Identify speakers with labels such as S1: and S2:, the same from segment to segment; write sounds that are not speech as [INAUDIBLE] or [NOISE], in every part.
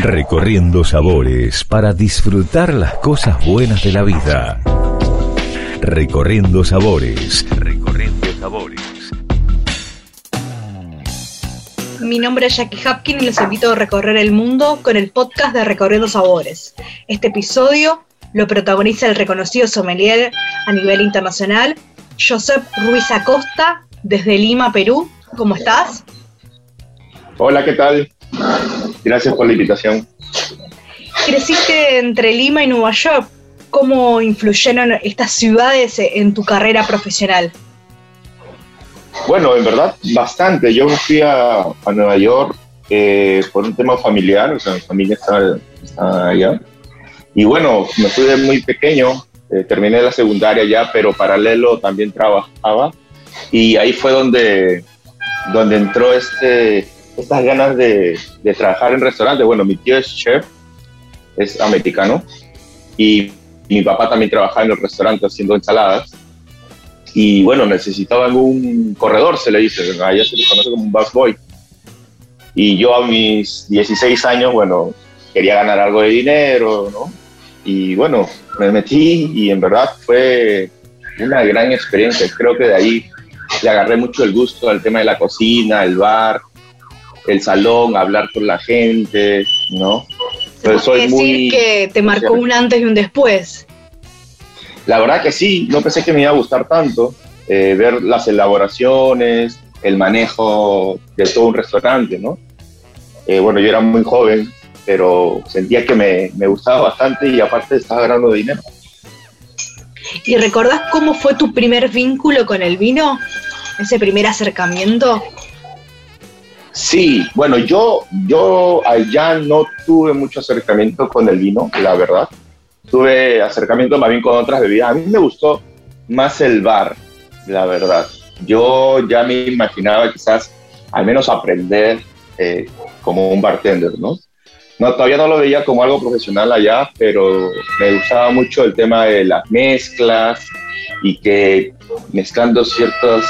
S1: Recorriendo sabores para disfrutar las cosas buenas de la vida. Recorriendo sabores. Recorriendo sabores.
S2: Mi nombre es Jackie Hapkin y los invito a recorrer el mundo con el podcast de Recorriendo Sabores. Este episodio lo protagoniza el reconocido sommelier a nivel internacional, Josep Ruiz Acosta, desde Lima, Perú. ¿Cómo estás?
S3: Hola, ¿qué tal? Gracias por la invitación.
S2: Creciste entre Lima y Nueva York. ¿Cómo influyeron estas ciudades en tu carrera profesional?
S3: Bueno, en verdad, bastante. Yo me fui a, Nueva York eh, por un tema familiar, o sea, mi familia está, allá. Y bueno, me fui de muy pequeño, eh, terminé la secundaria ya, pero paralelo también trabajaba. Y ahí fue donde, donde entró este, estas ganas de, de trabajar en restaurantes. Bueno, mi tío es chef, es americano, y mi papá también trabajaba en el restaurante haciendo ensaladas. Y bueno, necesitaban un corredor, se le dice, allá se le conoce como un busboy. Y yo a mis 16 años, bueno, quería ganar algo de dinero, ¿no? Y bueno, me metí y en verdad fue una gran experiencia. Creo que de ahí le agarré mucho el gusto al tema de la cocina, el bar, el salón, hablar con la gente, ¿no?
S2: Pero soy decir muy, que te marcó un antes y un después.
S3: La verdad que sí, no pensé que me iba a gustar tanto eh, ver las elaboraciones, el manejo de todo un restaurante, ¿no? Eh, bueno, yo era muy joven, pero sentía que me, me gustaba bastante y aparte estaba ganando dinero.
S2: ¿Y recordás cómo fue tu primer vínculo con el vino? ¿Ese primer acercamiento?
S3: Sí, bueno, yo, yo allá no tuve mucho acercamiento con el vino, la verdad. Tuve acercamiento más bien con otras bebidas. A mí me gustó más el bar, la verdad. Yo ya me imaginaba quizás al menos aprender eh, como un bartender, ¿no? No, todavía no lo veía como algo profesional allá, pero me gustaba mucho el tema de las mezclas y que mezclando ciertas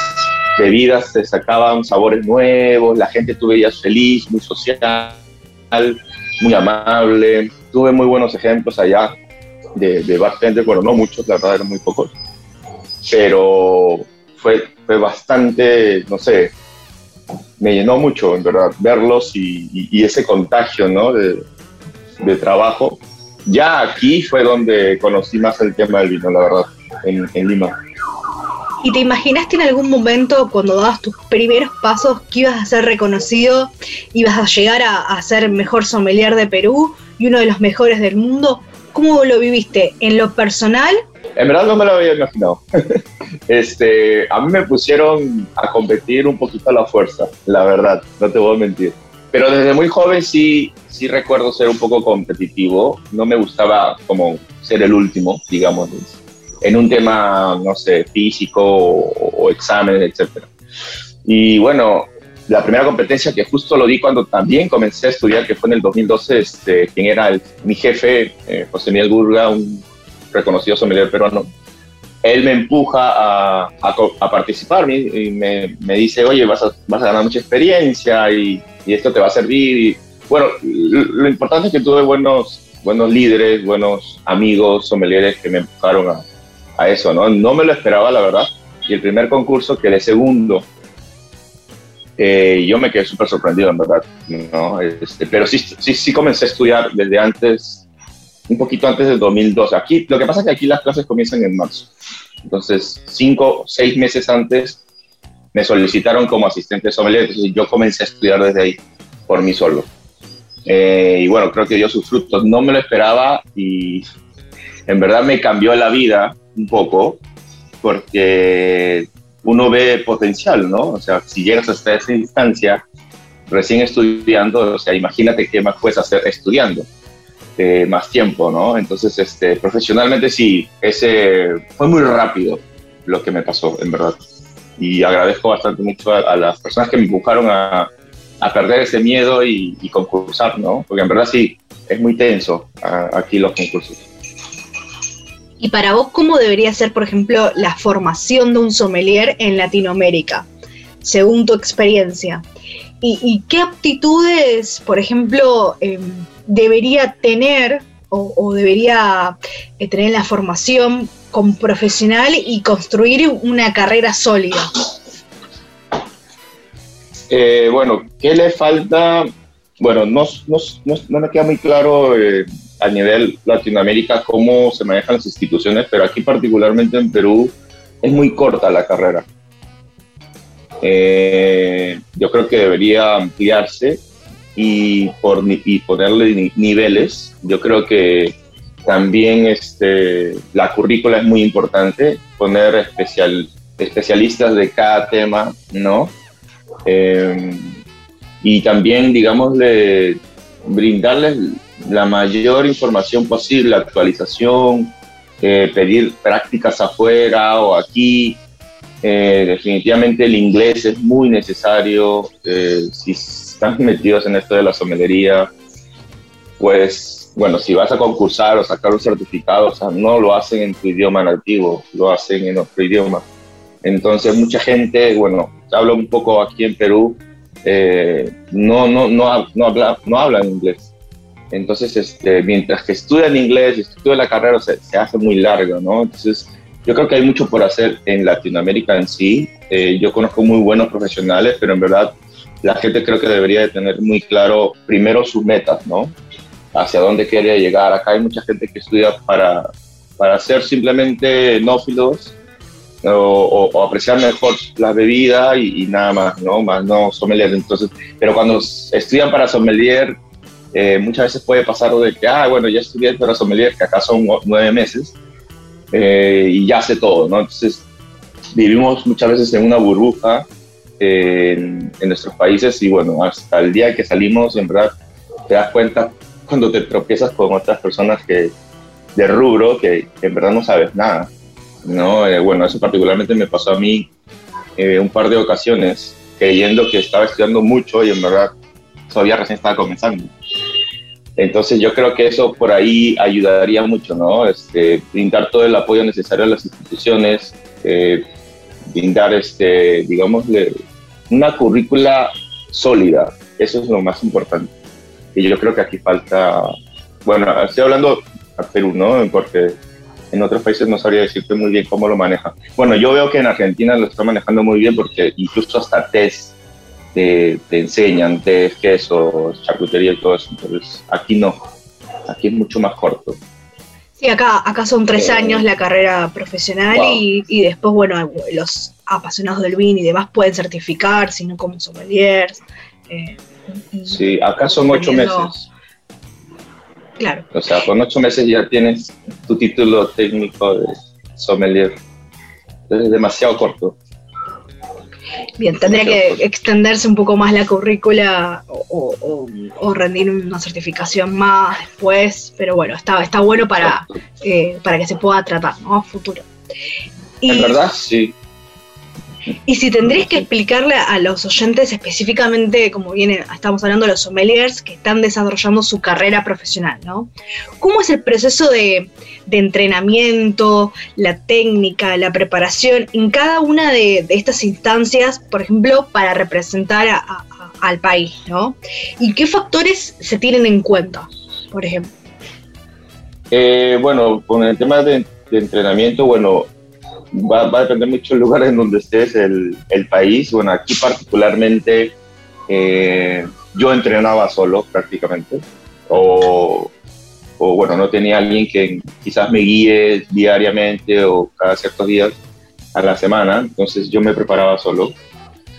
S3: bebidas se sacaban sabores nuevos, la gente tú veías feliz, muy social, muy amable. Tuve muy buenos ejemplos allá de, de bartender, bueno, no muchos, la verdad eran muy pocos, pero fue, fue bastante, no sé, me llenó mucho, en verdad, verlos y, ese contagio, ¿no? De, de, trabajo. Ya aquí fue donde conocí más el tema del vino, la verdad, en, en Lima.
S2: ¿Y te imaginaste en algún momento cuando dabas tus primeros pasos que ibas a ser reconocido, ibas a llegar a, ser mejor sommelier de Perú y uno de los mejores del mundo? ¿Cómo lo viviste? ¿En lo personal?
S3: En verdad no me lo había imaginado. [LAUGHS] este, a mí me pusieron a competir un poquito a la fuerza, la verdad, no te voy a mentir. Pero desde muy joven sí, sí recuerdo ser un poco competitivo. No me gustaba como ser el último, digamos en un tema, no sé, físico o, exámenes, etc. Y bueno, la primera competencia que justo lo di cuando también comencé a estudiar, que fue en el 2012, este, quien era mi jefe, eh, José Miguel Burga, un reconocido sommelier peruano, él me empuja a, a, participar y me, me, dice, oye, vas a, vas a ganar mucha experiencia y, y, esto te va a servir. Y, bueno, lo, importante es que tuve buenos, buenos líderes, buenos amigos sommeliers que me empujaron a, a eso, ¿no? No me lo esperaba, la verdad. Y el primer concurso quedé segundo. Eh, yo me quedé súper sorprendido, en verdad. ¿no? Este, pero sí, sí, sí comencé a estudiar desde antes, un poquito antes del 2012. Aquí, lo que pasa es que aquí las clases comienzan en marzo. Entonces, cinco, seis meses antes me solicitaron como asistente sommelier. Entonces, yo comencé a estudiar desde ahí, por mí solo. Eh, y bueno, creo que dio sus frutos. No me lo esperaba y en verdad me cambió la vida un poco, porque uno ve potencial, ¿no? O sea, si llegas hasta esa instancia, recién estudiando, o sea, imagínate qué más puedes hacer estudiando. Eh, más tiempo, ¿no? Entonces, este, profesionalmente sí, ese fue muy rápido lo que me pasó, en verdad. Y agradezco bastante mucho a, las personas que me buscaron a, a perder ese miedo y, concursar, ¿no? Porque en verdad sí, es muy tenso aquí los concursos.
S2: Y para vos, ¿cómo debería ser, por ejemplo, la formación de un sommelier en Latinoamérica, según tu experiencia? ¿Y, qué aptitudes, por ejemplo, em, debería tener o, debería eh, tener la formación como profesional y construir una carrera sólida?
S3: Eh, bueno, ¿qué le falta? Bueno, no, no, me queda muy claro eh, a nivel Latinoamérica cómo se manejan las instituciones, pero aquí particularmente en Perú es muy corta la carrera. Eh, yo creo que debería ampliarse y, por, y ponerle niveles. Yo creo que también este, la currícula es muy importante, poner especial, especialistas de cada tema, ¿no? Eh, y también, digamos, brindarles la mayor información posible, actualización, eh, pedir prácticas afuera o aquí. Eh, definitivamente el inglés es muy necesario. si están [LAUGHS] metidos en esto de la somelería, pues, bueno, si vas a concursar o sacar un certificado, o sea, no lo hacen en tu idioma nativo, lo hacen en otro idioma. Entonces, mucha gente, bueno, hablo un poco aquí en Perú, eh, no, no, no, no, habla, no hablan inglés. Entonces, este, mientras que estudian inglés y estudian la carrera, se, se, hace muy largo, ¿no? Entonces, yo creo que hay mucho por hacer en Latinoamérica en sí. Eh, yo conozco muy buenos profesionales, pero en verdad la gente creo que debería de tener muy claro primero sus metas, ¿no? Hacia dónde quiere llegar. Acá hay mucha gente que estudia para, para ser simplemente nófilos o, apreciar mejor la bebida y, nada más, ¿no? Más no sommelier. Entonces, pero cuando estudian para sommelier, eh, muchas veces puede pasar de que, ah, bueno, ya estudié para sommelier, que acá son nueve meses, eh, y ya sé todo, ¿no? Entonces, vivimos muchas veces en una burbuja en, en, nuestros países y bueno, hasta el día que salimos, en verdad, te das cuenta cuando te tropiezas con otras personas que de rubro que en verdad no sabes nada. ¿no? Eh, bueno, eso particularmente me pasó a mí eh, un par de ocasiones, creyendo que estaba estudiando mucho y en verdad todavía recién estaba comenzando. Entonces yo creo que eso por ahí ayudaría mucho, ¿no? Este, brindar todo el apoyo necesario a las instituciones, eh, brindar, este, digamos, una currícula sólida. Eso es lo más importante. Y yo creo que aquí falta, bueno, estoy hablando a Perú, ¿no? Porque en otros países no sabría decirte muy bien cómo lo maneja. Bueno, yo veo que en Argentina lo está manejando muy bien porque incluso hasta test te, te enseñan, test, queso, charcutería y todo eso. Entonces, aquí no. Aquí es mucho más corto.
S2: Sí, acá, acá son tres eh, años la carrera profesional y, y, después, bueno, los apasionados del vino y demás pueden certificar, sino como sommeliers.
S3: Eh, sí, acá son ocho meses.
S2: Claro.
S3: O sea, con ocho meses ya tienes tu título técnico de sommelier. Es demasiado corto.
S2: Bien, tendría que extenderse un poco más la currícula o, rendir una certificación más después, pero bueno, está, está bueno para, eh, para que se pueda tratar ¿no? a futuro.
S3: en verdad, sí.
S2: Y si tendrías que explicarle a los oyentes específicamente, como viene, estamos hablando de los sommeliers que están desarrollando su carrera profesional, ¿no? ¿Cómo es el proceso de, entrenamiento, la técnica, la preparación en cada una de, estas instancias, por ejemplo, para representar al país, ¿no? ¿Y qué factores se tienen en cuenta, por ejemplo?
S3: Eh, bueno, con el tema de entrenamiento, bueno, va, a depender mucho el lugar en donde estés, el, el país. Bueno, aquí particularmente eh, yo entrenaba solo prácticamente, o, o, bueno, no tenía alguien que quizás me guíe diariamente o cada ciertos días a la semana, entonces yo me preparaba solo.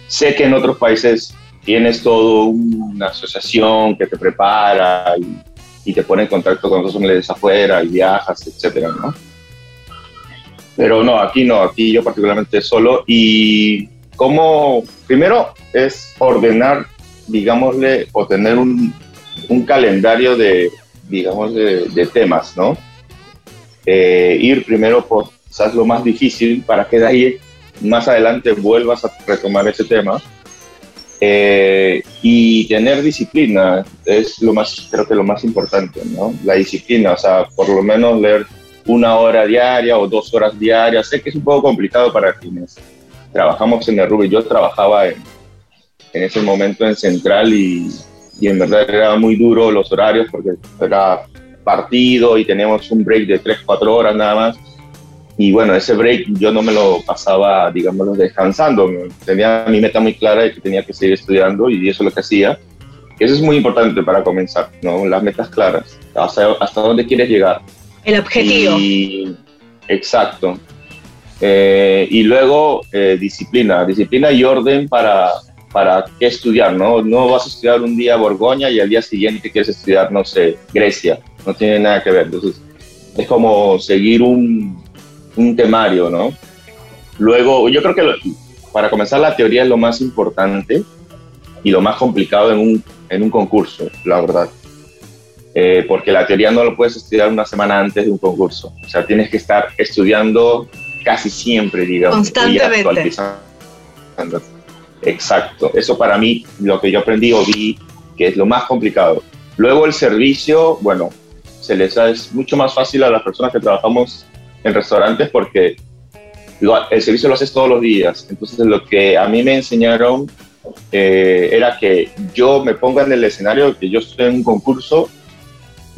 S3: Sé que en otros países tienes todo una asociación que te prepara y, y te pone en contacto con otros hombres afuera y viajas, etcétera, ¿no? Pero no, aquí no, aquí yo particularmente solo. Y como, primero es ordenar, digámosle, o tener un, un calendario de, digamos, de, temas, ¿no? Eh, ir primero por quizás lo más difícil para que de ahí más adelante vuelvas a retomar ese tema. Eh, y tener disciplina es lo más, creo que lo más importante, ¿no? La disciplina, o sea, por lo menos leer una hora diaria o dos horas diarias. Sé que es un poco complicado para quienes trabajamos en el Ruby. Yo trabajaba en, en ese momento en Central y, y en verdad era muy duro los horarios porque era partido y teníamos un break de 3, 4 horas nada más. Y bueno, ese break yo no me lo pasaba, digamos, descansando. Tenía mi meta muy clara de que tenía que seguir estudiando y eso es lo que hacía. Eso es muy importante para comenzar, ¿no? Las metas claras, hasta, hasta dónde quieres llegar.
S2: El objetivo.
S3: exacto. Eh, y luego eh, disciplina, disciplina y orden para, para qué estudiar, ¿no? No vas a estudiar un día Borgoña y al día siguiente quieres estudiar, no sé, Grecia, no tiene nada que ver. Entonces, es como seguir un, un temario, ¿no? Luego, yo creo que para comenzar la teoría es lo más importante y lo más complicado en un, en un concurso, la verdad. Eh, porque la teoría no lo puedes estudiar una semana antes de un concurso. O sea, tienes que estar estudiando casi siempre, digamos.
S2: Constantemente.
S3: Exacto. Eso para mí, lo que yo aprendí o vi, que es lo más complicado. Luego el servicio, bueno, se les es mucho más fácil a las personas que trabajamos en restaurantes porque el servicio lo haces todos los días. Entonces lo que a mí me enseñaron eh, era que yo me ponga en el escenario, que yo estoy en un concurso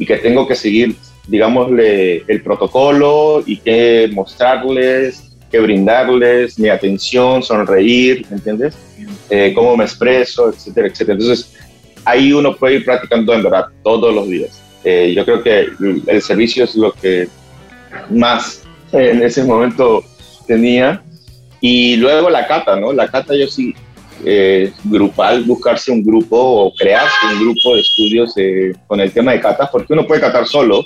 S3: y que tengo que seguir, digámosle, el protocolo y que mostrarles, que brindarles mi atención, sonreír, ¿entiendes? Eh, cómo me expreso, etcétera, etcétera. Entonces, ahí uno puede ir practicando en verdad todos los días. Eh, yo creo que el servicio es lo que más en ese momento tenía. Y luego la cata, ¿no? La cata yo sí, eh, grupal, buscarse un grupo o crearse un grupo de estudios con el tema de catas, porque uno puede catar solo,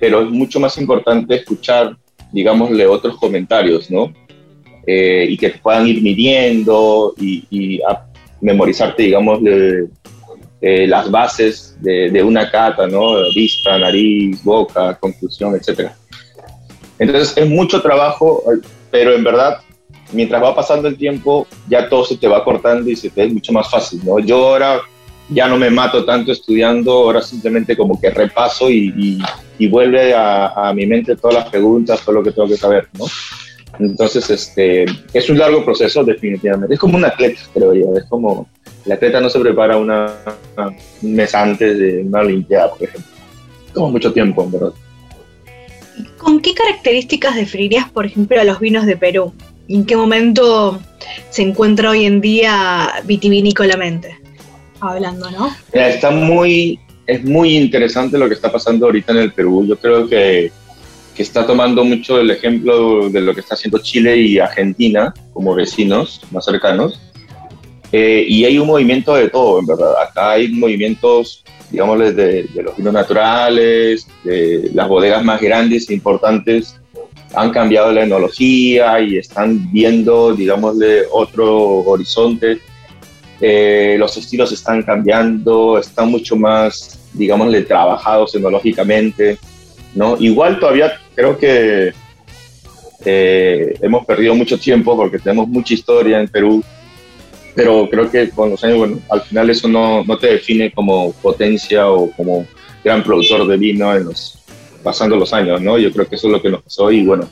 S3: pero es mucho más importante escuchar, digámosle, otros comentarios, ¿no? Eh, y que te puedan ir midiendo y, memorizarte, digamos, eh, las bases de, de, una cata, ¿no? Vista, nariz, boca, conclusión, etcétera. Entonces es mucho trabajo, pero en verdad, mientras va pasando el tiempo, ya todo se te va cortando y se te es mucho más fácil, ¿no? Yo ahora ya no me mato tanto estudiando, ahora simplemente como que repaso y, vuelve a, mi mente todas las preguntas, todo lo que tengo que saber, ¿no? Entonces, este, es un largo proceso, definitivamente. Es como un atleta, creo yo. Es como, el atleta no se prepara una, un mes antes de una Olimpiada, por ejemplo. Como mucho tiempo, verdad.
S2: ¿Con qué características definirías, por ejemplo, a los vinos de Perú? ¿Y en qué momento se encuentra hoy en día vitivinícolamente? Hablando, ¿no?
S3: está muy, es muy interesante lo que está pasando ahorita en el Perú. Yo creo que, que está tomando mucho el ejemplo de lo que está haciendo Chile y Argentina como vecinos más cercanos. Eh, y hay un movimiento de todo, en verdad. Acá hay movimientos digamos, de, los vinos naturales, de las bodegas más grandes e importantes, han cambiado la enología y están viendo, digámosle, otro horizonte. Eh, los estilos están cambiando, están mucho más, digámosle, trabajados enológicamente, ¿no? Igual todavía creo que eh, hemos perdido mucho tiempo porque tenemos mucha historia en Perú, pero creo que con los años, bueno, al final eso no, no te define como potencia o como gran productor de vino en los, pasando los años, ¿no? Yo creo que eso es lo que nos pasó y bueno,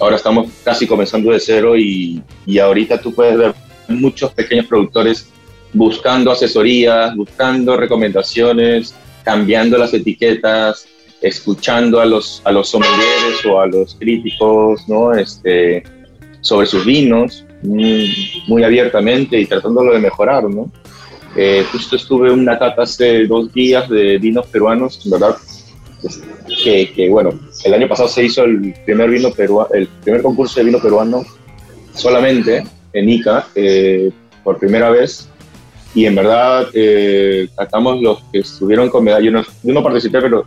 S3: ahora estamos casi comenzando de cero y, y ahorita tú puedes ver muchos pequeños productores buscando asesorías, buscando recomendaciones, cambiando las etiquetas, escuchando a los, a los sommeliers o a los críticos, ¿no? Este, sobre sus vinos muy, abiertamente y tratándolo de mejorar, ¿no? Eh, justo estuve en una cata hace dos días de vinos peruanos, ¿verdad? Que, que, bueno, el año pasado se hizo el primer vino peruano, el primer concurso de vino peruano solamente en ICA eh, por primera vez y en verdad eh, los que estuvieron con medalla. Yo no, yo no participé, pero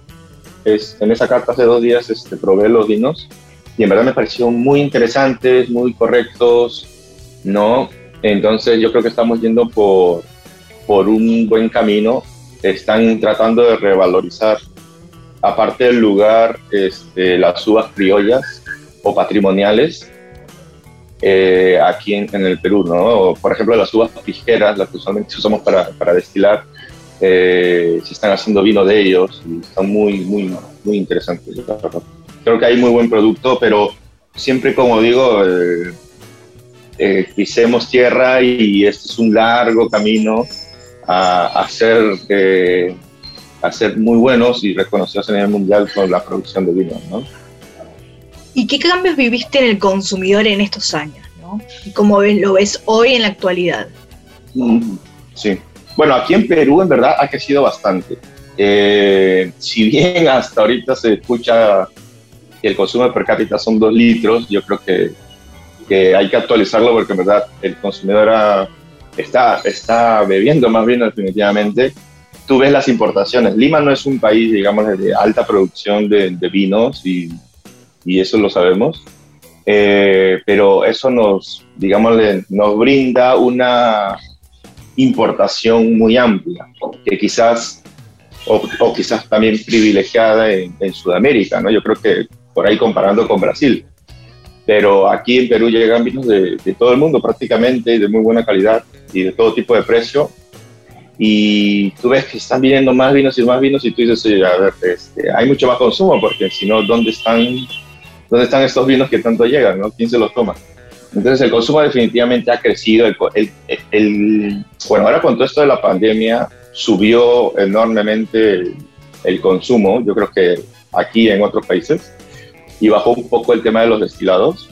S3: es, en esa carta hace dos días este, probé los vinos y en verdad me pareció muy interesantes, muy correctos, ¿no? Entonces yo creo que estamos yendo por, por un buen camino. Están tratando de revalorizar, aparte del lugar, este, las uvas criollas o patrimoniales eh, aquí en, el Perú, ¿no? Por ejemplo, las uvas pijeras, las que usualmente usamos para, para destilar, eh, se están haciendo vino de ellos y están muy, muy, muy interesantes. Creo que hay muy buen producto, pero siempre, como digo, eh, eh, pisemos tierra y este es un largo camino a, ser, eh, a ser muy buenos y reconocidos a nivel mundial con la producción de vino. ¿no?
S2: ¿Y qué cambios viviste en el consumidor en estos años? ¿no? ¿Y cómo ves, lo ves hoy en la actualidad?
S3: Mm, sí. Bueno, aquí en Perú en verdad ha crecido bastante. Eh, si bien hasta ahorita se escucha que el consumo per cápita son dos litros, yo creo que, que hay que actualizarlo porque en verdad el consumidor está, está bebiendo más vino definitivamente. Tú ves las importaciones. Lima no es un país, digamos, de alta producción de, vinos y, eso lo sabemos. Eh, pero eso nos, digamos, nos brinda una importación muy amplia, que quizás, o, quizás también privilegiada en, en, Sudamérica, ¿no? Yo creo que por ahí comparando con Brasil. Pero aquí en Perú llegan vinos de, de todo el mundo prácticamente, de muy buena calidad y de todo tipo de precio. Y tú ves que están viniendo más vinos y más vinos y tú dices, oye, a ver, este, hay mucho más consumo porque si no, ¿dónde están, ¿dónde están estos vinos que tanto llegan? ¿no? ¿Quién se los toma? Entonces el consumo definitivamente ha crecido. El, el, bueno, ahora con todo esto de la pandemia subió enormemente el, consumo, yo creo que aquí en otros países, y bajó un poco el tema de los destilados.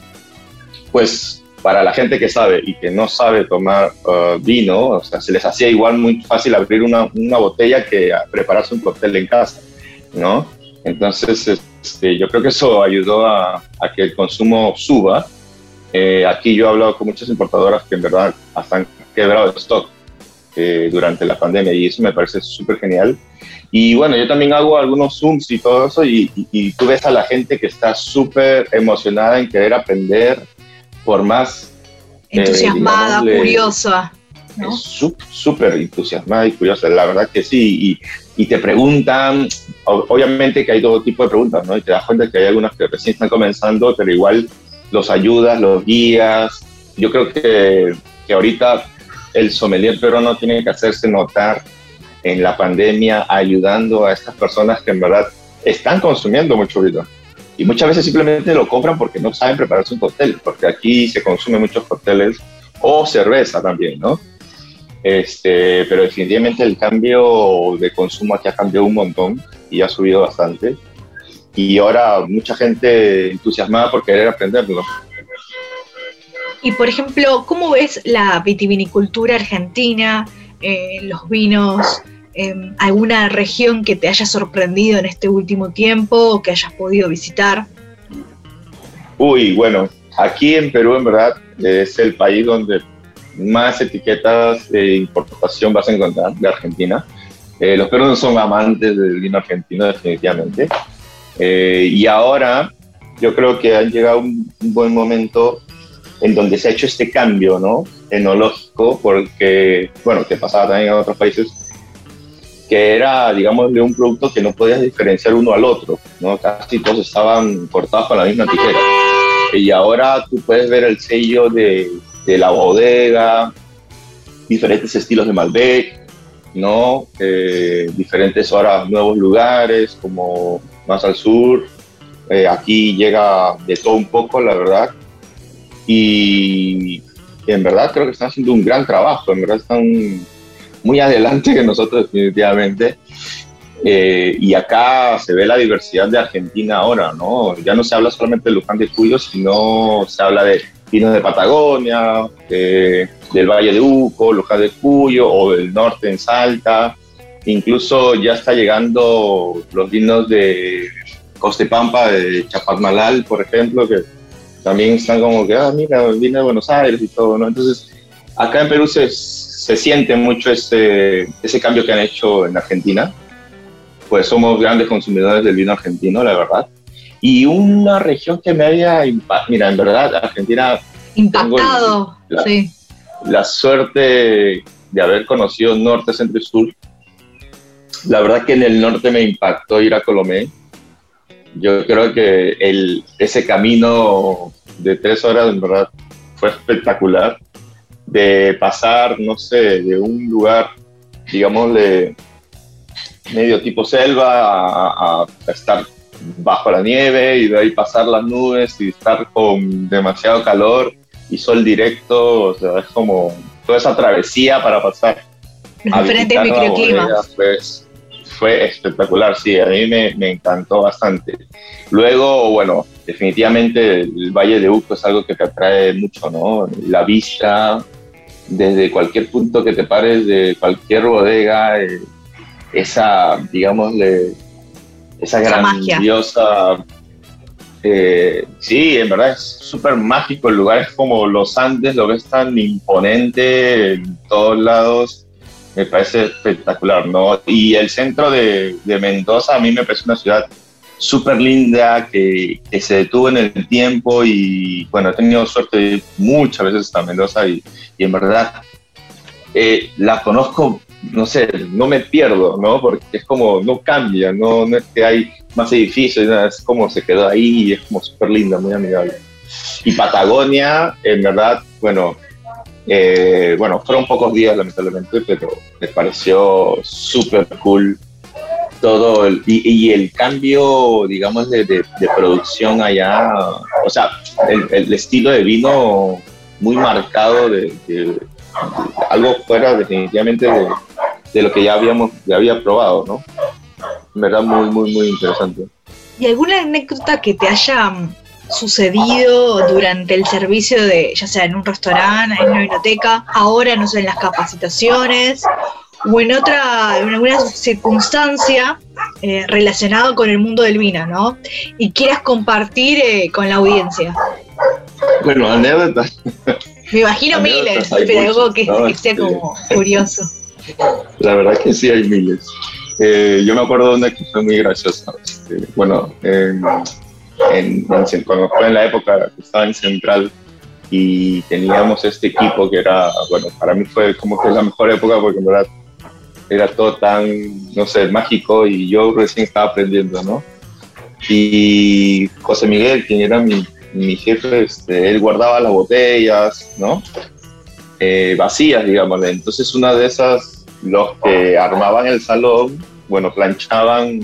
S3: Pues para la gente que sabe y que no sabe tomar uh, vino, o sea, se les hacía igual muy fácil abrir una, una botella que prepararse un cóctel en casa, ¿no? Entonces, este, yo creo que eso ayudó a, a que el consumo suba eh, aquí yo he hablado con muchas importadoras que en verdad hasta han quebrado de stock eh, durante la pandemia y eso me parece súper genial. Y bueno, yo también hago algunos Zooms y todo eso y, y, tú ves a la gente que está súper emocionada en querer aprender por más...
S2: Eh, entusiasmada, curiosa. ¿no?
S3: Súper entusiasmada y curiosa, la verdad que sí. Y, y, te preguntan, obviamente que hay todo tipo de preguntas, ¿no? Y te das cuenta que hay algunas que recién están comenzando, pero igual los ayudas, los guías. Yo creo que, que ahorita el sommelier no tiene que hacerse notar en la pandemia ayudando a estas personas que en verdad están consumiendo mucho vino. Y muchas veces simplemente lo compran porque no saben prepararse un cóctel, porque aquí se consumen muchos cócteles o cerveza también, ¿no? Este, pero definitivamente el cambio de consumo aquí ha cambiado un montón y ha subido bastante y ahora mucha gente entusiasmada por querer aprenderlo.
S2: Y por ejemplo, ¿cómo ves la vitivinicultura argentina, eh, los vinos, eh, alguna región que te haya sorprendido en este último tiempo o que hayas podido visitar?
S3: Uy, bueno, aquí en Perú en verdad es el país donde más etiquetas de importación vas a encontrar de Argentina. Eh, los peruanos son amantes del vino argentino definitivamente. Eh, y ahora yo creo que ha llegado un, buen momento en donde se ha hecho este cambio, ¿no? Enológico, porque, bueno, que pasaba también en otros países, que era, digamos, de un producto que no podías diferenciar uno al otro, ¿no? Casi todos estaban cortados con la misma tijera. Y ahora tú puedes ver el sello de, de la bodega, diferentes estilos de Malbec, ¿no? Eh, diferentes ahora nuevos lugares como más al sur. Eh, aquí llega de todo un poco, la verdad. Y en verdad creo que están haciendo un gran trabajo, en verdad están muy adelante que nosotros definitivamente. Eh, y acá se ve la diversidad de Argentina ahora, ¿no? Ya no se habla solamente de Luján de Cuyo, sino se habla de vinos de Patagonia, del Valle de Uco, Luján de Cuyo, o del norte en Salta, Incluso ya está llegando los vinos de Costepampa, de Chapadmalal, por ejemplo, que también están como que, ah, mira, vino de Buenos Aires y todo, ¿no? Entonces, acá en Perú se, se siente mucho ese, ese cambio que han hecho en Argentina. Pues somos grandes consumidores del vino argentino, la verdad. Y una región que me había, mira, en verdad, Argentina...
S2: Impactado,
S3: la,
S2: sí.
S3: La suerte de haber conocido norte, centro y sur la verdad que en el norte me impactó ir a Colomé. Yo creo que el, ese camino de tres horas, en verdad, fue espectacular. De pasar, no sé, de un lugar, digámosle, medio tipo selva a, estar bajo la nieve y de ahí pasar las nubes y estar con demasiado calor y sol directo, o sea, es como toda esa travesía para pasar.
S2: Los diferentes microclimas.
S3: Pues, fue espectacular, sí, a mí me, me, encantó bastante. Luego, bueno, definitivamente el Valle de Uco es algo que te atrae mucho, ¿no? La vista, desde cualquier punto que te pares, de cualquier bodega, eh, esa, digamos, esa, grandiosa... Eh, sí, en verdad es súper mágico el lugar, es como los Andes, lo ves tan imponente en todos lados, me parece espectacular, ¿no? Y el centro de, de Mendoza a mí me parece una ciudad súper linda, que, que, se detuvo en el tiempo y bueno, he tenido suerte muchas veces a Mendoza y, y en verdad eh, la conozco, no sé, no me pierdo, ¿no? Porque es como, no cambia, no, no es que hay más edificios, es como se quedó ahí y es como súper linda, muy amigable. Y Patagonia, en verdad, bueno, eh, bueno, fueron pocos días lamentablemente, pero me pareció súper cool todo el, y, el cambio, digamos, de, producción allá, o sea, el, el, estilo de vino muy marcado de, algo fuera definitivamente de, lo que ya habíamos, ya había probado, ¿no? En verdad muy, muy, muy interesante.
S2: ¿Y alguna anécdota que te haya sucedido durante el servicio de, ya sea en un restaurante, en una biblioteca, ahora, no sé, en las capacitaciones o en otra, en alguna circunstancia eh, relacionada con el mundo del vino, ¿no? Y quieras compartir eh, con la audiencia.
S3: Bueno, anécdotas.
S2: Me imagino miles, pero algo que, sea como curioso. [LAUGHS]
S3: La verdad que sí hay miles. Eh, yo me acuerdo de una que fue muy graciosa. Este, bueno, en, en, cuando fue en la época que estaba en Central, y teníamos este equipo que era, bueno, para mí fue como que la mejor época porque en verdad era todo tan, no sé, mágico y yo recién estaba aprendiendo, ¿no? Y José Miguel, quien era mi, mi jefe, este, él guardaba las botellas, ¿no? Eh, vacías, digamos. Entonces una de esas, los que armaban el salón, bueno, planchaban,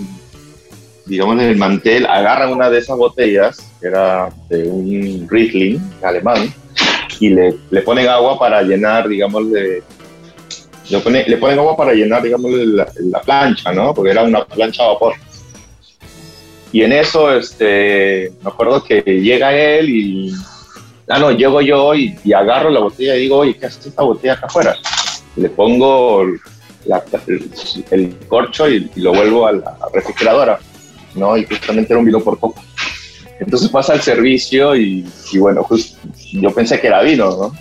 S3: digamos, el mantel, agarran una de esas botellas, que era de un Riesling alemán, y le, le ponen agua para llenar, digamos, de, le, le ponen agua para llenar, digamos, la, la, plancha, ¿no? Porque era una plancha a vapor. Y en eso, este, me acuerdo que llega él y, ah, no, llego yo y, agarro la botella y digo, oye, ¿qué hace esta botella acá afuera? Le pongo el, corcho y, lo vuelvo a la refrigeradora, ¿no? Y justamente era un vino por poco. Entonces pasa al servicio y, y bueno, yo pensé que era vino, ¿no?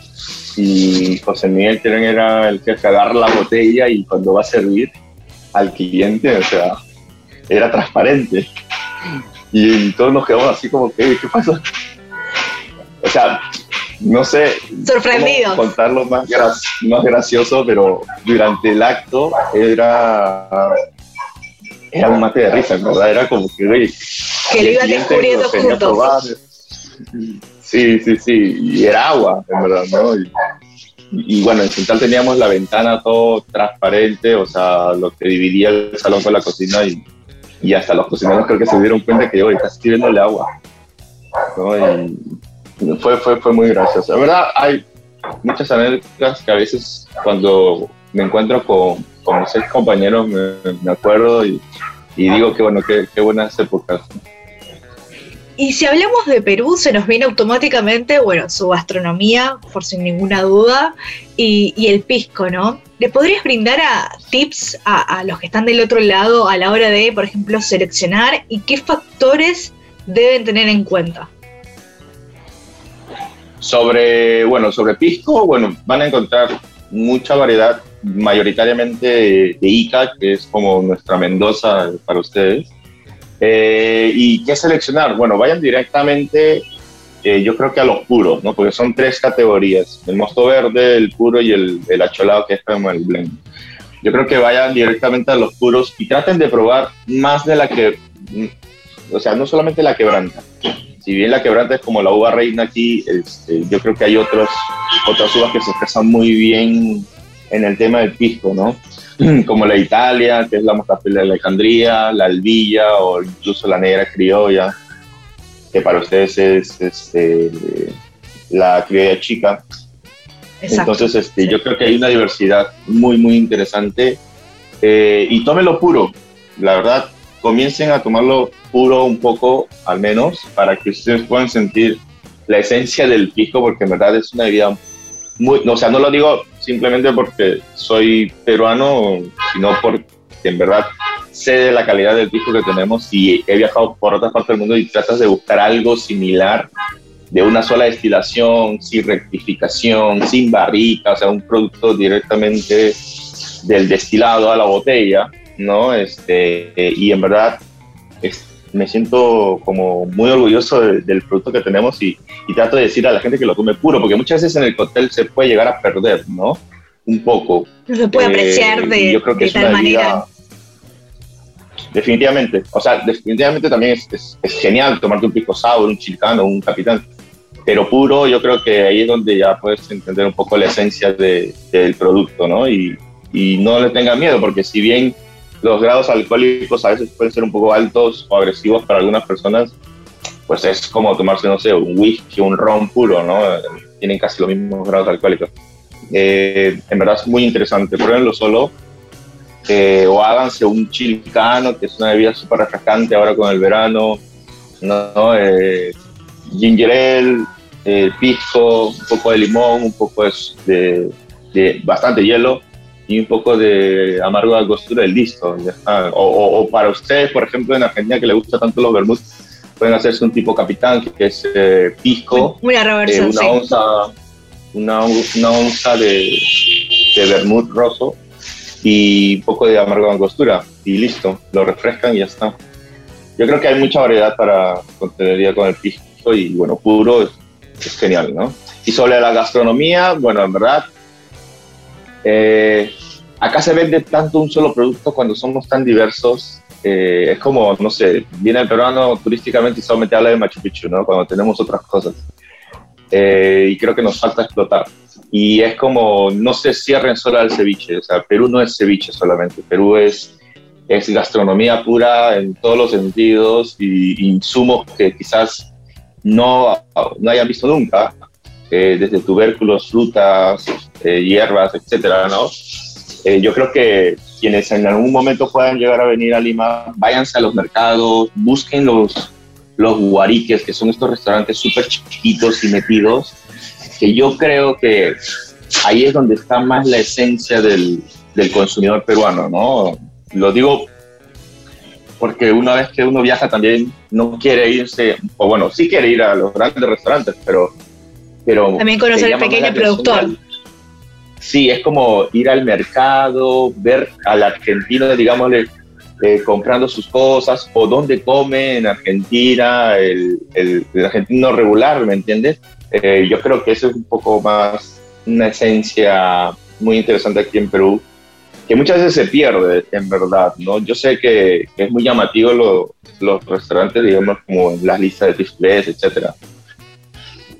S3: Y José Miguel que era el que agarra la botella y cuando va a servir al cliente, o sea, era transparente. Y todos nos quedamos así como que, ¿qué pasa? O sea, no sé
S2: Sorprendidos.
S3: contarlo más, más gracioso, pero durante el acto era, era un mate de risa, ¿verdad? Era como que,
S2: que lo iban descubriendo juntos.
S3: Sí, sí, sí, y era agua, en verdad, ¿no? Y, y, bueno, en Central teníamos la ventana todo transparente, o sea, lo que dividía el salón con la cocina y y hasta los cocineros creo que se dieron cuenta que yo estaba escribiéndole agua. Y fue, fue, fue muy gracioso. La verdad, hay muchas anécdotas que a veces cuando me encuentro con, con mis ex compañeros me, me acuerdo y, y, digo que bueno, qué, qué buenas épocas.
S2: Y si hablamos de Perú, se nos viene automáticamente, bueno, su gastronomía, por sin ninguna duda, y, y el pisco, ¿no? ¿Le podrías brindar a tips a, los que están del otro lado a la hora de, por ejemplo, seleccionar y qué factores deben tener en cuenta?
S3: Sobre, bueno, sobre pisco, bueno, van a encontrar mucha variedad, mayoritariamente de Ica, que es como nuestra Mendoza para ustedes eh, ¿Y qué seleccionar? Bueno, vayan directamente, eh, yo creo que a los puros, ¿no? Porque son tres categorías, el mosto verde, el puro y el, acholado, que es como el blend. Yo creo que vayan directamente a los puros y traten de probar más de la que, o sea, no solamente la quebranta. Si bien la quebranta es como la uva reina aquí, este, yo creo que hay otros, otras uvas que se expresan muy bien en el tema del pisco, ¿no? [CLEARS THROAT] como la Italia, que es la mostafila de Alejandría, la albilla o incluso la negra criolla, que para ustedes es, este, la criolla chica. Entonces, este, yo creo que hay una diversidad muy, muy interesante. Eh, y tómelo puro, la verdad, comiencen a tomarlo puro un poco, al menos, para que ustedes puedan sentir la esencia del pisco, porque en verdad es una bebida muy, o sea, no lo digo simplemente porque soy peruano, sino porque en verdad sé de la calidad del pisco que tenemos y he viajado por otras partes del mundo y tratas de buscar algo similar de una sola destilación, sin rectificación, sin barrica, o sea, un producto directamente del destilado a la botella, ¿no? Este, y en verdad me siento como muy orgulloso del producto que tenemos y, trato de decir a la gente que lo tome puro, porque muchas veces en el cóctel se puede llegar a perder, ¿no? Un poco.
S2: No se puede apreciar eh, de, yo creo que tal manera.
S3: Definitivamente, o sea, definitivamente también es, es, genial tomarte un pico sour, un chilcano, un capitán, pero puro yo creo que ahí es donde ya puedes entender un poco la esencia de, del producto, ¿no? Y, y no le tengan miedo, porque si bien los grados alcohólicos a veces pueden ser un poco altos o agresivos para algunas personas, pues es como tomarse, no sé, un whisky, un ron puro, ¿no? Tienen casi los mismos grados alcohólicos. Eh, en verdad es muy interesante, pruébenlo solo. Eh, o háganse un chilcano, que es una bebida súper refrescante ahora con el verano, ¿no? Eh, ginger ale, eh, pisco, un poco de limón, un poco de, de bastante hielo y un poco de amargo de angostura del listo. O, para ustedes, por ejemplo, en Argentina que le gusta tanto los vermouth, pueden hacerse un tipo capitán que es eh, pisco,
S2: una,
S3: eh, una, onza, una, una, onza de, de vermouth roso y un poco de amargo de angostura y listo, lo refrescan y ya está. Yo creo que hay mucha variedad para contenido con el pisco y bueno, puro es, es genial, ¿no? Y sobre la gastronomía, bueno, en verdad eh, acá se vende tanto un solo producto cuando somos tan diversos. Eh, es como, no sé, viene el peruano turísticamente y solamente habla de Machu Picchu, ¿no? Cuando tenemos otras cosas. Eh, y creo que nos falta explotar. Y es como, no se cierren solo al ceviche. O sea, Perú no es ceviche solamente. Perú es, es gastronomía pura en todos los sentidos y insumos que quizás no, no hayan visto nunca. Desde tubérculos, frutas, eh, hierbas, etcétera, ¿no? Eh, yo creo que quienes en algún momento puedan llegar a venir a Lima, váyanse a los mercados, busquen los, los guariques, que son estos restaurantes súper chiquitos y metidos, que yo creo que ahí es donde está más la esencia del, del consumidor peruano, ¿no? Lo digo porque una vez que uno viaja también no quiere irse, o bueno, sí quiere ir a los grandes restaurantes, pero... pero
S2: también conocer el pequeño productor
S3: sí, es como ir al mercado, ver al argentino, digámosle, eh, comprando sus cosas o dónde come en Argentina, el, argentino regular, ¿me entiendes? Eh, yo creo que eso es un poco más una esencia muy interesante aquí en Perú, que muchas veces se pierde, en verdad, ¿no? Yo sé que, es muy llamativo los restaurantes, digamos, como las listas de displays, etcétera.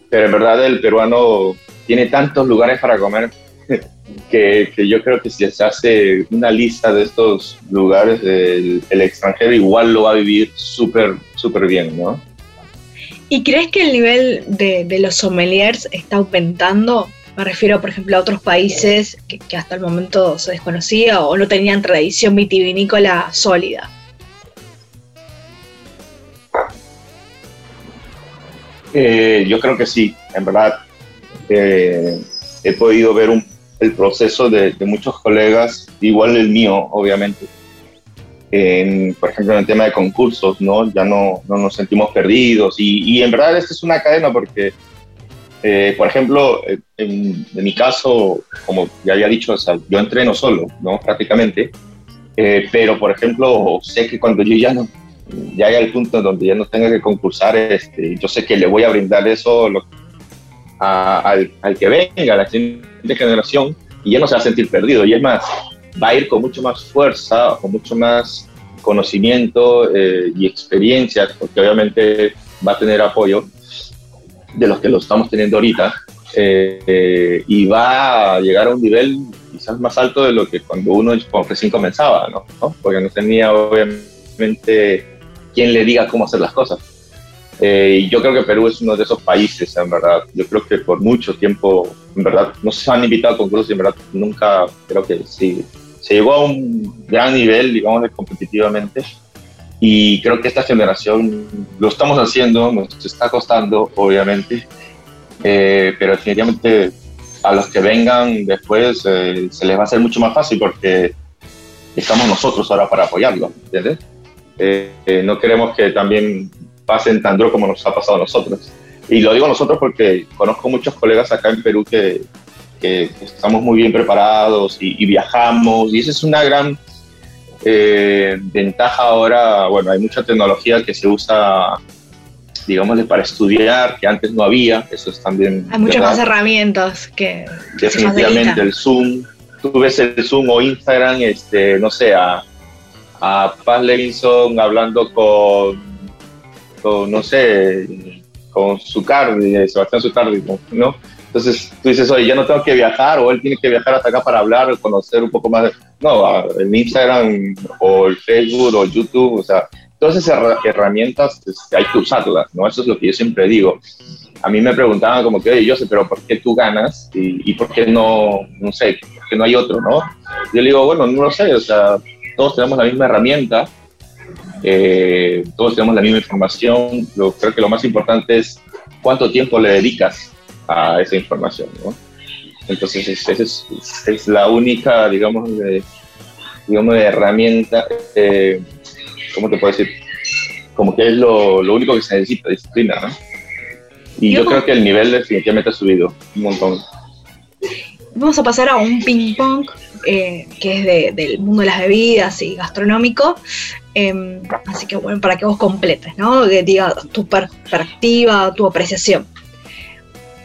S3: Pero en verdad el peruano tiene tantos lugares para comer [LAUGHS] que, yo creo que si se hace una lista de estos lugares, el, extranjero igual lo va a vivir súper, súper bien, ¿no?
S2: ¿Y crees que el nivel de, los sommeliers está aumentando? Me refiero, por ejemplo, a otros países que, hasta el momento se desconocía o no tenían tradición vitivinícola sólida.
S3: Eh, yo creo que sí, en verdad. Eh, he podido ver un el proceso de, muchos colegas, igual el mío, obviamente. por ejemplo, en el tema de concursos, ¿no? Ya no, no nos sentimos perdidos y, y, en verdad esta es una cadena porque, eh, por ejemplo, en, mi caso, como ya había dicho, o sea, yo entreno solo, ¿no? Prácticamente, eh, pero por ejemplo, sé que cuando yo ya no, ya hay el punto donde ya no tenga que concursar, este, yo sé que le voy a brindar eso, lo, al, al, que venga, a la siguiente generación, y ya no se va a sentir perdido. Y es más, va a ir con mucho más fuerza, con mucho más conocimiento eh, y experiencia, porque obviamente va a tener apoyo de los que lo estamos teniendo ahorita, eh, y va a llegar a un nivel quizás más alto de lo que cuando uno recién comenzaba, ¿no? Porque no tenía obviamente quien le diga cómo hacer las cosas. Eh, y yo creo que Perú es uno de esos países, en verdad. Yo creo que por mucho tiempo, en verdad, no se han invitado a concursos y en verdad nunca creo que sí. Se llegó a un gran nivel, digamos, competitivamente. Y creo que esta generación lo estamos haciendo, nos está costando, obviamente. Eh, pero definitivamente a los que vengan después eh, se les va a hacer mucho más fácil porque estamos nosotros ahora para apoyarlo, ¿entiendes? No queremos que también pasen tan duro como nos ha pasado a nosotros. Y lo digo nosotros porque conozco muchos colegas acá en Perú que, que estamos muy bien preparados y, viajamos, y esa es una gran eh, ventaja ahora. Bueno, hay mucha tecnología que se usa, digamos, para estudiar, que antes no había, eso es también...
S2: Hay muchas más herramientas que...
S3: Definitivamente, el Zoom, tú ves el Zoom o Instagram, este, no sé, a, a Paz Levinson hablando con no sé, con su carne, Sebastián Zucardi, ¿no? Entonces tú dices, oye, yo no tengo que viajar, o él tiene que viajar hasta acá para hablar, conocer un poco más. No, el Instagram, o el Facebook, o YouTube, o sea, todas esas herramientas este, hay que usarlas, ¿no? Eso es lo que yo siempre digo. A mí me preguntaban como que, oye, yo sé, pero ¿por qué tú ganas? Y, y por qué no, no sé, por qué no hay otro, ¿no? Yo le digo, bueno, no lo sé, o sea, todos tenemos la misma herramienta, eh, todos tenemos la misma información. Lo, creo que lo más importante es cuánto tiempo le dedicas a esa información. ¿no? Entonces, esa es, es, la única, digamos, de, digamos, de herramienta, eh, ¿cómo te puedo decir? Como que es lo, lo único que se necesita, disciplina, ¿no? Y yo, creo que el nivel definitivamente ha subido un montón.
S2: Vamos a pasar a un ping-pong eh, que es de, del mundo de las bebidas y gastronómico. Em, así que bueno, para que vos completes, ¿no? Que diga tu perspectiva, tu apreciación.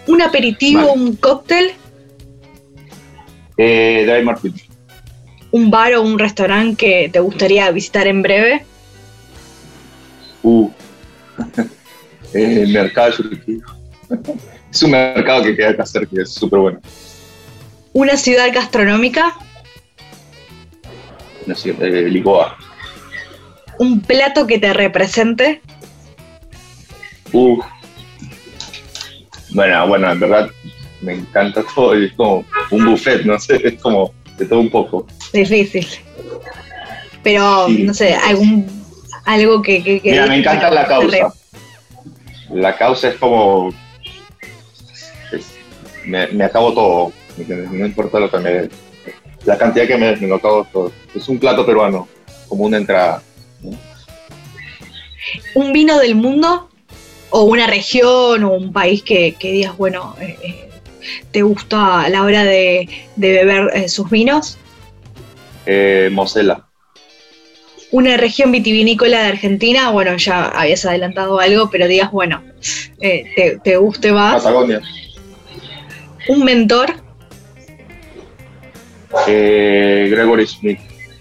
S2: ¿Un aperitivo, un cóctel?
S3: Eh, Dry Martin.
S2: ¿Un bar o un restaurante que te gustaría visitar en breve?
S3: Uh, [LAUGHS] eh, mercado Surquillo. [LAUGHS] es un mercado que queda acá cerca, es súper bueno.
S2: ¿Una ciudad gastronómica?
S3: Una ciudad, eh, Lisboa
S2: un plato que te represente?
S3: Uf. Bueno, bueno, en verdad me encanta todo, es como un buffet, no sé, es como de todo un poco.
S2: Difícil. Pero, no sé, algún algo que... que,
S3: Mira, me encanta la causa. La causa es como... me, acabo todo, no importa lo que me... La cantidad que me, me lo acabo todo. Es un plato peruano, como una entrada.
S2: ¿Un vino del mundo o una región o un país que, digas, bueno, eh, eh, te gusta a la hora de, beber eh, sus vinos?
S3: Mosela.
S2: Una región vitivinícola de Argentina, bueno, ya habías adelantado algo, pero digas, bueno, te, te guste más.
S3: Patagonia.
S2: ¿Un mentor?
S3: Gregory Smith.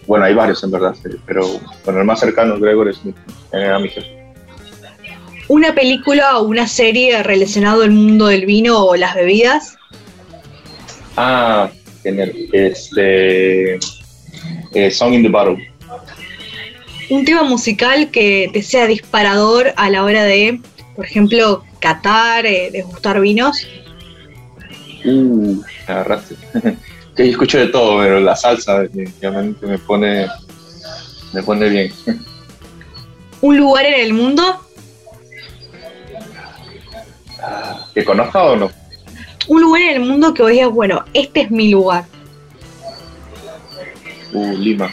S3: Bueno, hay varios en verdad, pero bueno, el más cercano es Gregory Smith, a mi jefe.
S2: ¿Una película o una serie relacionado al mundo del vino o las bebidas?
S3: Ah, genial. Este. Eh, Song in the Bottle.
S2: Un tema musical que te sea disparador a la hora de, por ejemplo, catar, eh, degustar vinos.
S3: Uh, agarraste. [LAUGHS] que escucho de todo, pero la salsa definitivamente me pone, me pone bien.
S2: ¿Un lugar en el mundo?
S3: ¿Que conozca o no?
S2: Un lugar en el mundo que digas, bueno, este es mi lugar.
S3: Uh, Lima.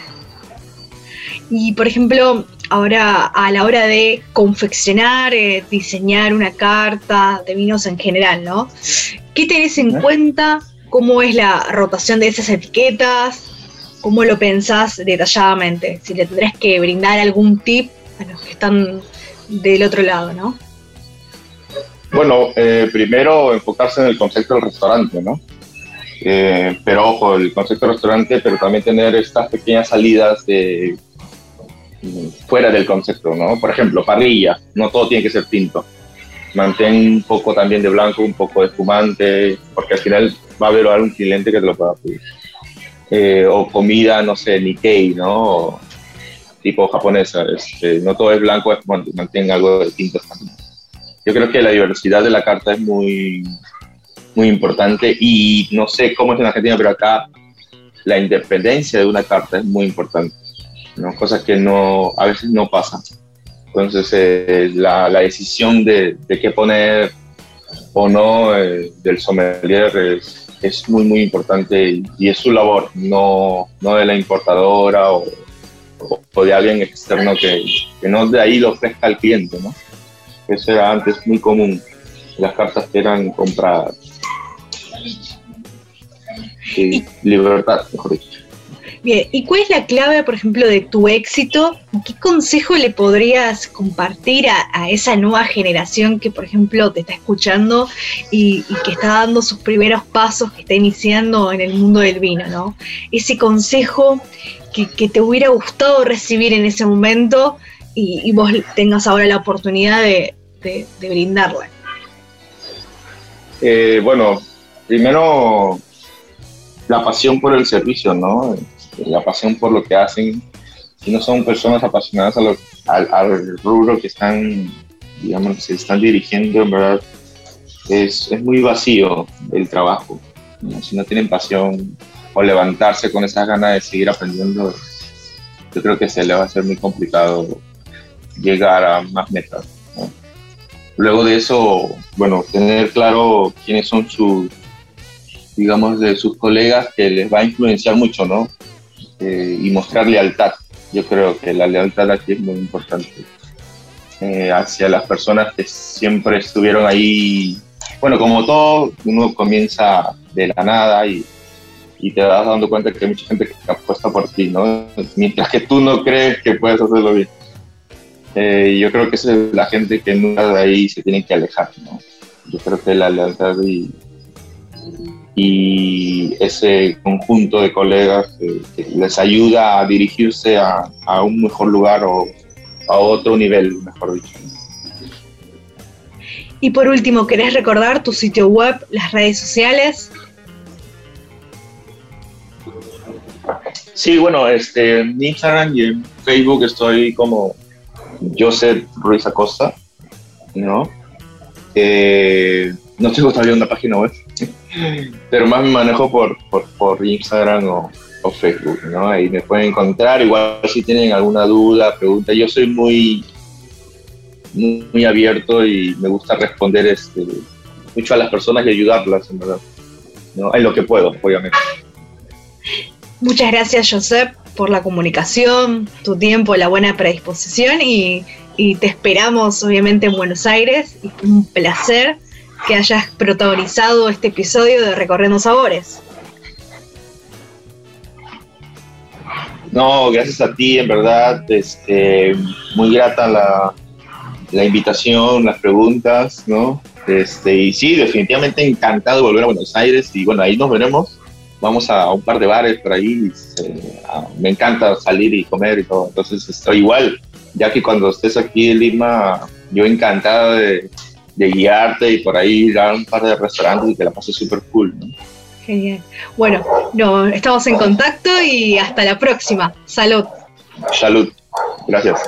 S2: Y por ejemplo, ahora a la hora de confeccionar, eh, diseñar una carta de vinos en general, ¿no? ¿Qué tenés en cuenta cómo es la rotación de esas etiquetas, cómo lo pensás detalladamente, si le tendrás que brindar algún tip a los que están del otro lado, ¿no?
S3: Bueno, eh, primero enfocarse en el concepto del restaurante, ¿no? Eh, pero ojo, el concepto del restaurante, pero también tener estas pequeñas salidas de fuera del concepto, ¿no? Por ejemplo, parrilla, no todo tiene que ser tinto. Mantén un poco también de blanco, un poco de espumante, porque al final va a haber algún cliente que te lo pueda pedir. Eh, o comida, no sé, Nikkei, ¿no? tipo japonesa. Este, no todo es blanco, es, bueno, mantiene algo de tinto también. yo creo que la diversidad de la carta es muy, muy importante y no sé cómo es en Argentina, pero acá la independencia de una carta es muy importante, ¿no? cosas que no, a veces no pasan. Entonces, eh, la, decisión de, qué poner o no eh, del sommelier es, muy, muy importante y, es su labor, no, no de la importadora o, o, de alguien externo que, que, no de ahí lo ofrezca al cliente, ¿no? Eso era antes muy común, las cartas que eran compradas. Y, libertad, mejor dicho.
S2: Bien, ¿y cuál es la clave, por ejemplo, de tu éxito? ¿Qué consejo le podrías compartir a, esa nueva generación que, por ejemplo, te está escuchando y, que está dando sus primeros pasos, que está iniciando en el mundo del vino, ¿no? Ese consejo que, te hubiera gustado recibir en ese momento y, vos tengas ahora la oportunidad de, de, brindarle.
S3: Eh, bueno, primero la pasión por el servicio, ¿no? La pasión por lo que hacen. Si no son personas apasionadas al, rubro que están, digamos, se están dirigiendo, es, es muy vacío el trabajo. Si no tienen pasión o levantarse con esas ganas de seguir aprendiendo, yo creo que se le va a hacer muy complicado llegar a más metas. Luego de eso, bueno, tener claro quiénes son sus digamos, de sus colegas que les va a influenciar mucho, ¿no? Eh, y mostrar lealtad. Yo creo que la lealtad aquí es muy importante eh, hacia las personas que siempre estuvieron ahí. Bueno, como todo, uno comienza de la nada y, y te vas dando cuenta que hay mucha gente que apuesta por ti, ¿no? Mientras que tú no crees que puedes hacerlo bien. Eh, yo creo que es la gente que nunca de ahí se tiene que alejar, ¿no? Yo creo que la lealtad y, y ese conjunto de colegas que, les ayuda a dirigirse a, a, un mejor lugar o a otro nivel, mejor dicho.
S2: Y por último, ¿querés recordar tu sitio web, las redes sociales?
S3: Sí, bueno, este, en Instagram y en Facebook estoy como Joseph Ruiz Acosta, ¿no? Eh, no tengo todavía una página web, pero más me manejo por, por, Instagram o, Facebook, ¿no? Ahí me pueden encontrar, igual si tienen alguna duda, pregunta, yo soy muy, muy, abierto y me gusta responder este, mucho a las personas y ayudarlas, en verdad, ¿no? En lo que puedo, obviamente.
S2: Muchas gracias, Josep, por la comunicación, tu tiempo, la buena predisposición y, y te esperamos, obviamente, en Buenos Aires. Un placer que hayas protagonizado este episodio de Recorriendo Sabores.
S3: No, gracias a ti, en verdad, este, muy grata la, la invitación, las preguntas, ¿no? Este, y sí, definitivamente encantado de volver a Buenos Aires y bueno, ahí nos veremos. Vamos a un par de bares por ahí. me encanta salir y comer y todo. Entonces estoy igual, ya que cuando estés aquí en Lima, yo encantado de, de guiarte y por ahí ir a un par de restaurantes y que la pases súper cool. ¿no?
S2: Genial. Bueno, no, estamos en contacto y hasta la próxima. Salud.
S3: Salud. Gracias.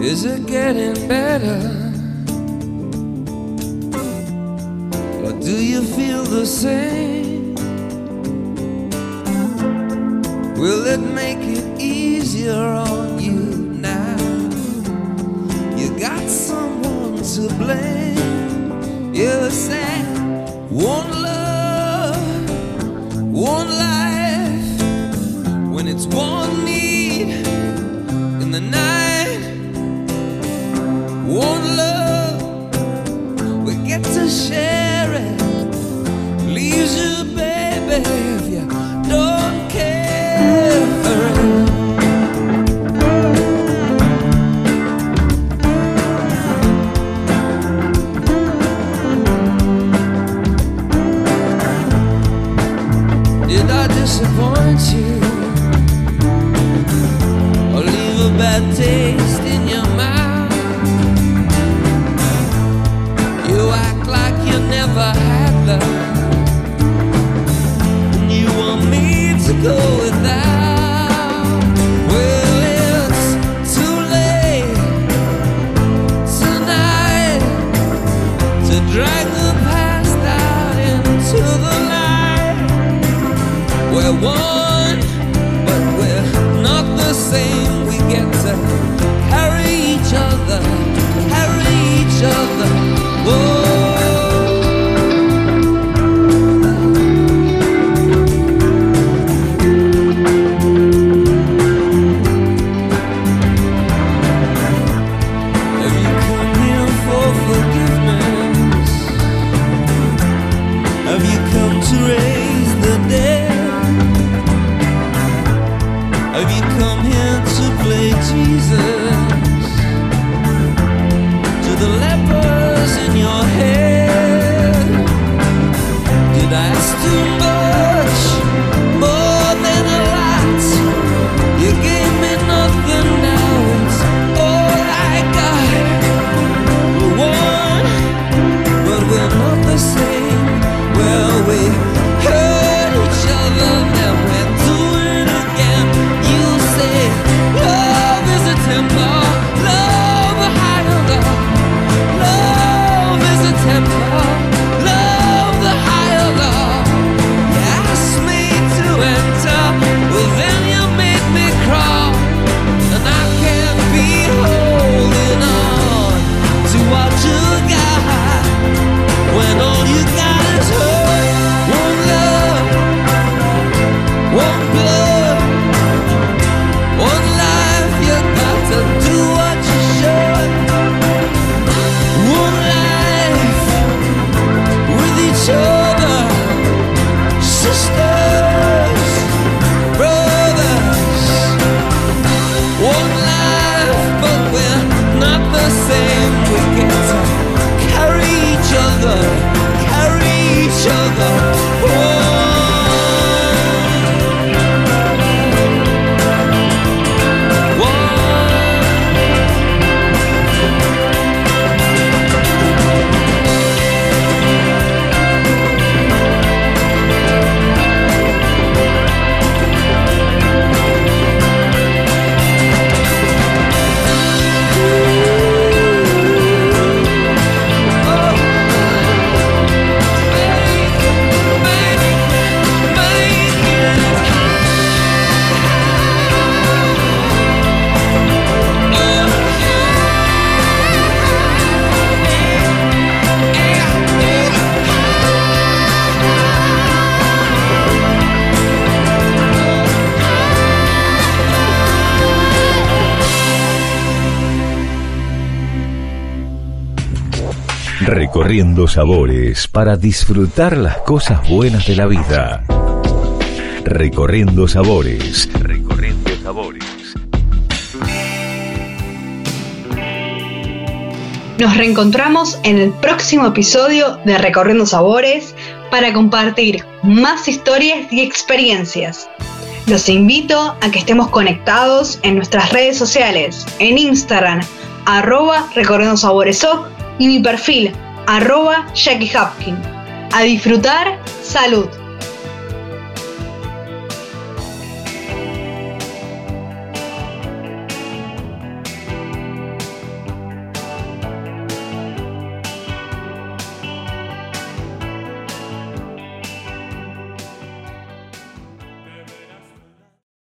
S3: Is it getting better? Same? Will it make it easier on you now? You got someone to blame. You said one like you never had love. And you want me to go without. Well, it's too late tonight to drag the past out into the
S1: Recorriendo sabores para disfrutar las cosas buenas de la vida. Recorriendo sabores. Recorriendo sabores.
S2: Nos reencontramos en el próximo episodio de Recorriendo Sabores para compartir más historias y experiencias. Los invito a que estemos conectados en nuestras redes sociales, en Instagram, arroba Recorriendo Sabores y mi perfil, arroba Jackie Hopkins. A disfrutar, salud.